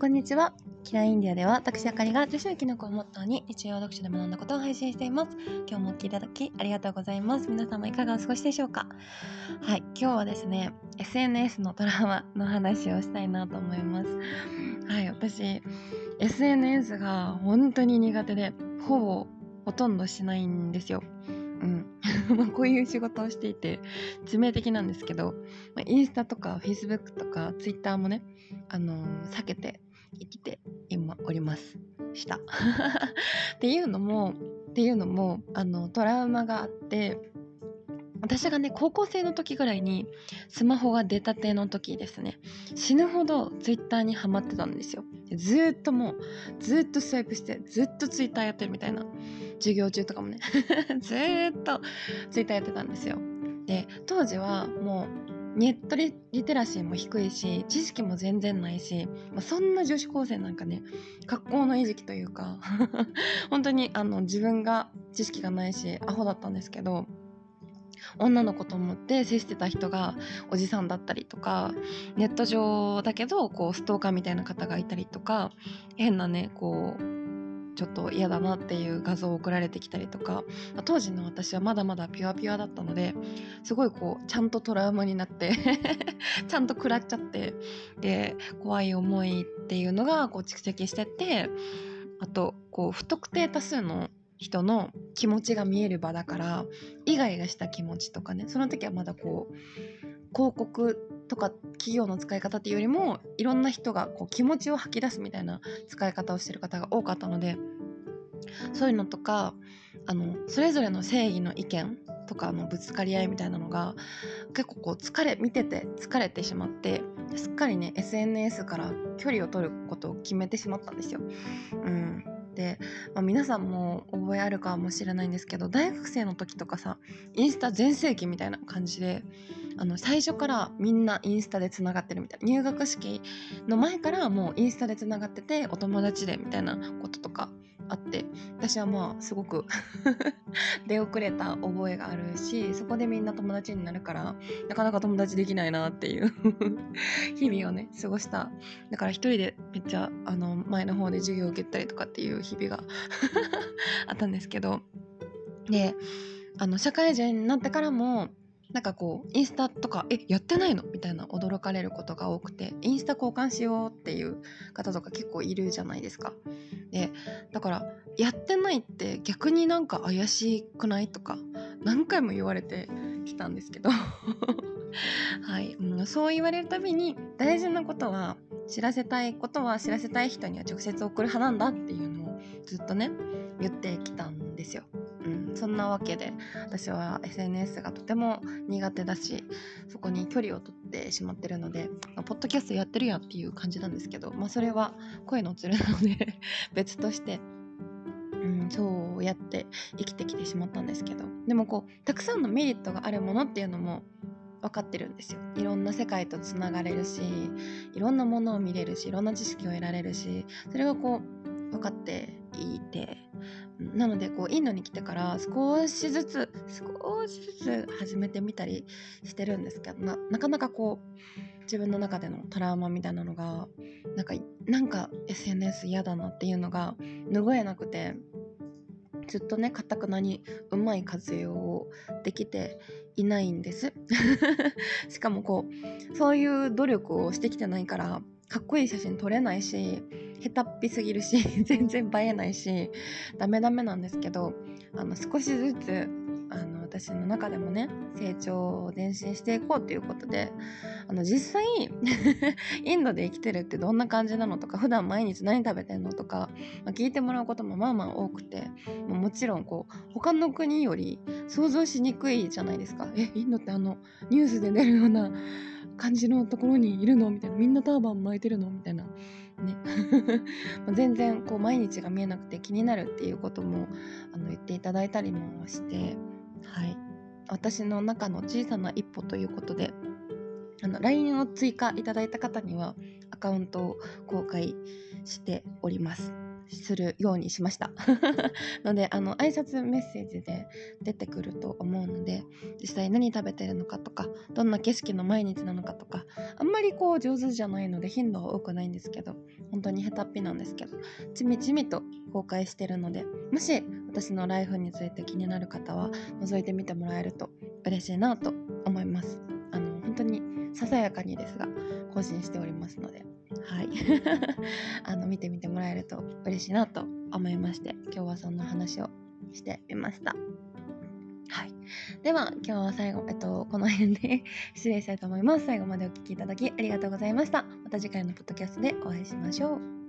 こんにちは。キラインディアでは私あかりが女子のキノコをモットーに日常読書で学んだことを配信しています。今日もお聴きいただきありがとうございます。皆様いかがお過ごしでしょうか？はい、今日はですね、SNS のトラマの話をしたいなと思います。はい、私、SNS が本当に苦手で、ほぼほとんどしないんですよ。うん。まこういう仕事をしていて致命的なんですけど、まあインスタとかフェイスブックとかツイッターもね、あのー、避けて生きて今おります。した。っていうのもっていうのもあのトラウマがあって私がね高校生の時ぐらいにスマホが出たての時ですね。死ぬほどツイッターにハマってたんですよ。ずっともうずっとスワイプしてずっとツイッターやってるみたいな授業中とかもね。ずっとツイッターやってたんですよ。で当時はもうネットリテラシーも低いし知識も全然ないし、まあ、そんな女子高生なんかね格好の餌食というか 本当にあの自分が知識がないしアホだったんですけど女の子と思って接してた人がおじさんだったりとかネット上だけどこうストーカーみたいな方がいたりとか変なねこうちょっと嫌だなっていう画像を送られてきたりとか当時の私はまだまだピュアピュアだったのですごいこうちゃんとトラウマになって ちゃんと食らっちゃってで怖い思いっていうのがこう蓄積してってあとこう不特定多数の人の気持ちが見える場だからイガイガした気持ちとかねその時はまだこう広告とか企業の使い方っていうよりもいろんな人がこう気持ちを吐き出すみたいな使い方をしてる方が多かったのでそういうのとかあのそれぞれの正義の意見とかのぶつかり合いみたいなのが結構こう疲れ見てて疲れてしまってすっかりね SNS から距離を取ることを決めてしまったんですよ。うんで、まあ、皆さんも覚えあるかもしれないんですけど大学生の時とかさインスタ全盛期みたいな感じであの最初からみんなインスタでつながってるみたいな。入学式の前からもうインスタでつながっててお友達でみたいなこととかあって。私はまあすごく 出遅れた覚えがあるしそこでみんな友達になるからなかなか友達できないなっていう 日々をね過ごした。だから一人でめっちゃあの前の方で授業を受けたりとかっていう日々が あったんですけど。であの社会人になってからもなんかこうインスタとか「えやってないの?」みたいな驚かれることが多くてインスタ交換しようっていう方とか結構いるじゃないですか。でだからやってないって逆になんか怪しくないとか何回も言われてきたんですけど はい、そう言われるたびに大事なことは知らせたいことは知らせたい人には直接送る派なんだっていうのをずっとね言ってき。そんなわけで私は SNS がとても苦手だしそこに距離を取ってしまってるので、ポッドキャストやってるやっていう感じなんですけど、まあ、それは声のつるなので 別として。うん、そうやって生きてきてしまったんですけどでもこうたくさんのメリットがあるものっていうのも分かってるんですよいろんな世界とつながれるしいろんなものを見れるしいろんな知識を得られるしそれがこう分かっていてなのでこうインドに来てから少しずつ少しずつ始めてみたりしてるんですけどななかなかこう自分の中でのトラウマみたいなのがなんかなんか SNS 嫌だなっていうのが拭えなくてずっとねかたくなにうまい活用をできていないんです。しかもこうそういう努力をしてきてないからかっこいい写真撮れないし下手っぴすぎるし 全然映えないしダメダメなんですけどあの少しずつあの私の中でもね成長を前進していこうということであの実際 インドで生きてるってどんな感じなのとか普段毎日何食べてんのとか、まあ、聞いてもらうこともまあまあ多くてもちろんこう他の国より想像しにくいじゃないですか。えインドってあのニュースで出るような感じのところにいるのみたいな。みんなターバン巻いてるのみたいな。ね。全然こう毎日が見えなくて気になるっていうこともあの言っていただいたりもして。はい。私の中の小さな一歩ということであの LINE を追加いただいた方にはアカウントを公開しております。するようにしました。のであの挨拶メッセージで出てくると思うので実際何食べてるのかとかどんな景色の毎日なのかとかあんまりこう上手じゃないので頻度は多くないんですけど本当に下手っぴなんですけどちみちみと公開してるのでもし私のライフについて気になる方は覗いてみてもらえると嬉しいなと思います。あの本当にささやかにですが更新しておりますのではい。あの見てみてもらえると嬉しいなと思いまして今日はそんな話をしてみました。はい。では今日は最後、えっと、この辺で 失礼したいと思います。最後までお聴きいただきありがとうございました。また次回のポッドキャストでお会いしましょう